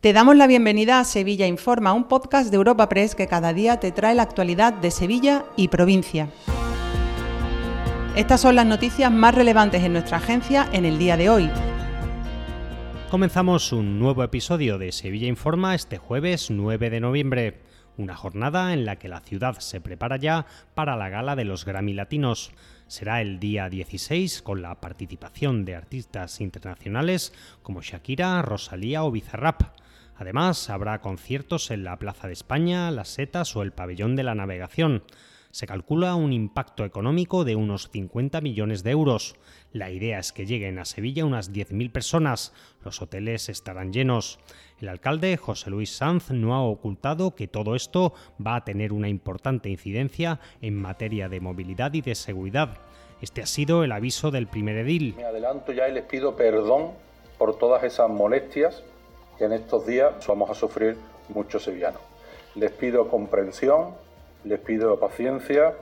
Te damos la bienvenida a Sevilla Informa, un podcast de Europa Press que cada día te trae la actualidad de Sevilla y provincia. Estas son las noticias más relevantes en nuestra agencia en el día de hoy. Comenzamos un nuevo episodio de Sevilla Informa este jueves 9 de noviembre, una jornada en la que la ciudad se prepara ya para la gala de los Grammy Latinos. Será el día 16 con la participación de artistas internacionales como Shakira, Rosalía o Bizarrap. Además, habrá conciertos en la Plaza de España, las Setas o el Pabellón de la Navegación. Se calcula un impacto económico de unos 50 millones de euros. La idea es que lleguen a Sevilla unas 10.000 personas. Los hoteles estarán llenos. El alcalde José Luis Sanz no ha ocultado que todo esto va a tener una importante incidencia en materia de movilidad y de seguridad. Este ha sido el aviso del primer edil. Me adelanto ya y les pido perdón por todas esas molestias que en estos días vamos a sufrir muchos sevillanos. Les pido comprensión, les pido paciencia,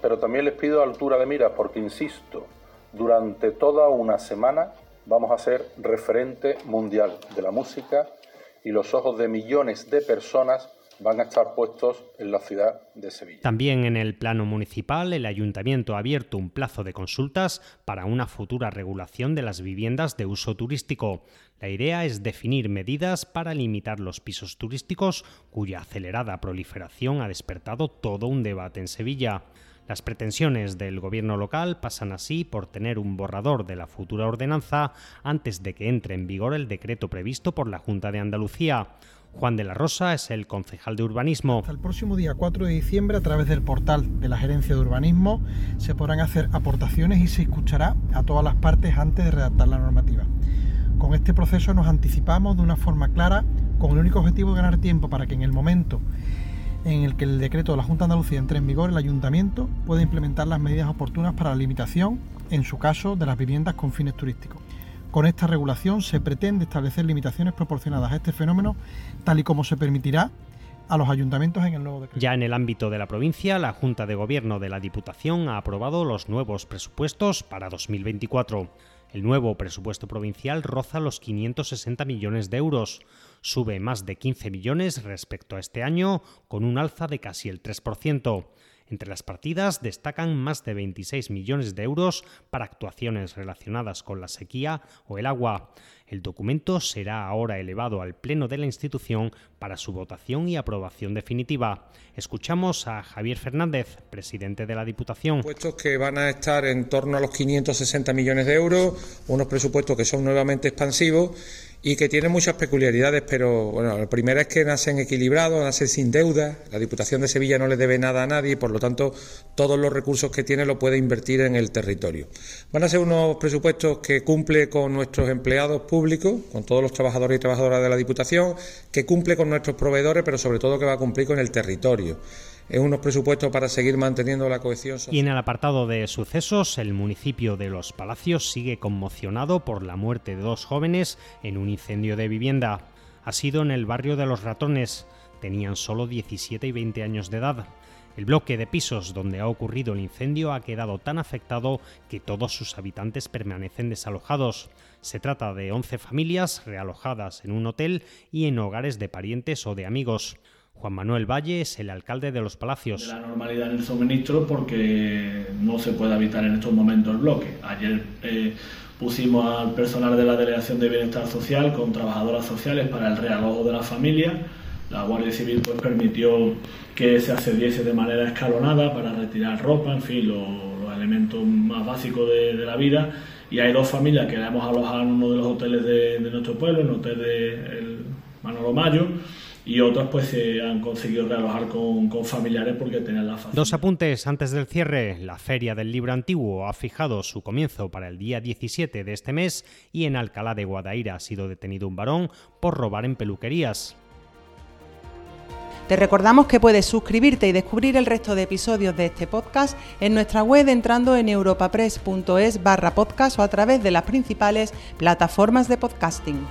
pero también les pido altura de miras porque, insisto, durante toda una semana vamos a ser referente mundial de la música y los ojos de millones de personas van a estar puestos en la ciudad de Sevilla. También en el plano municipal, el ayuntamiento ha abierto un plazo de consultas para una futura regulación de las viviendas de uso turístico. La idea es definir medidas para limitar los pisos turísticos cuya acelerada proliferación ha despertado todo un debate en Sevilla. Las pretensiones del gobierno local pasan así por tener un borrador de la futura ordenanza antes de que entre en vigor el decreto previsto por la Junta de Andalucía. Juan de la Rosa es el concejal de urbanismo. Hasta el próximo día 4 de diciembre, a través del portal de la Gerencia de Urbanismo, se podrán hacer aportaciones y se escuchará a todas las partes antes de redactar la normativa. Con este proceso nos anticipamos de una forma clara, con el único objetivo de ganar tiempo para que en el momento en el que el decreto de la Junta de Andalucía entre en vigor, el ayuntamiento puede implementar las medidas oportunas para la limitación, en su caso, de las viviendas con fines turísticos. Con esta regulación se pretende establecer limitaciones proporcionadas a este fenómeno, tal y como se permitirá a los ayuntamientos en el nuevo decreto. Ya en el ámbito de la provincia, la Junta de Gobierno de la Diputación ha aprobado los nuevos presupuestos para 2024. El nuevo presupuesto provincial roza los 560 millones de euros, sube más de 15 millones respecto a este año, con un alza de casi el 3%. Entre las partidas destacan más de 26 millones de euros para actuaciones relacionadas con la sequía o el agua. El documento será ahora elevado al Pleno de la institución para su votación y aprobación definitiva. Escuchamos a Javier Fernández, presidente de la Diputación. Presupuestos que van a estar en torno a los 560 millones de euros, unos presupuestos que son nuevamente expansivos y que tienen muchas peculiaridades, pero bueno, la primera es que nacen equilibrados, nacen sin deuda, la Diputación de Sevilla no le debe nada a nadie y por lo tanto todos los recursos que tiene lo puede invertir en el territorio. Van a ser unos presupuestos que cumple con nuestros empleados públicos, con todos los trabajadores y trabajadoras de la Diputación, que cumple con nuestros proveedores, pero sobre todo que va a cumplir con el territorio unos presupuestos para seguir manteniendo la cohesión. Y en el apartado de sucesos, el municipio de Los Palacios sigue conmocionado por la muerte de dos jóvenes en un incendio de vivienda. Ha sido en el barrio de Los Ratones. Tenían solo 17 y 20 años de edad. El bloque de pisos donde ha ocurrido el incendio ha quedado tan afectado que todos sus habitantes permanecen desalojados. Se trata de 11 familias realojadas en un hotel y en hogares de parientes o de amigos. Juan Manuel Valle es el alcalde de Los Palacios. De la normalidad en el suministro porque no se puede habitar en estos momentos el bloque. Ayer eh, pusimos al personal de la Delegación de Bienestar Social con trabajadoras sociales para el realojo de la familia. La Guardia Civil pues, permitió que se accediese de manera escalonada para retirar ropa, en fin, los elementos más básicos de, la vida. Y hay dos familias que la hemos alojado en uno de los hoteles de, nuestro pueblo, en el hotel de Manolo Mayo y otras pues se han conseguido realojar con, con familiares porque tenían la facilidad. Dos apuntes antes del cierre. La Feria del Libro Antiguo ha fijado su comienzo para el día 17 de este mes y en Alcalá de Guadaira ha sido detenido un varón por robar en peluquerías. Te recordamos que puedes suscribirte y descubrir el resto de episodios de este podcast en nuestra web entrando en europapress.es barra podcast o a través de las principales plataformas de podcasting.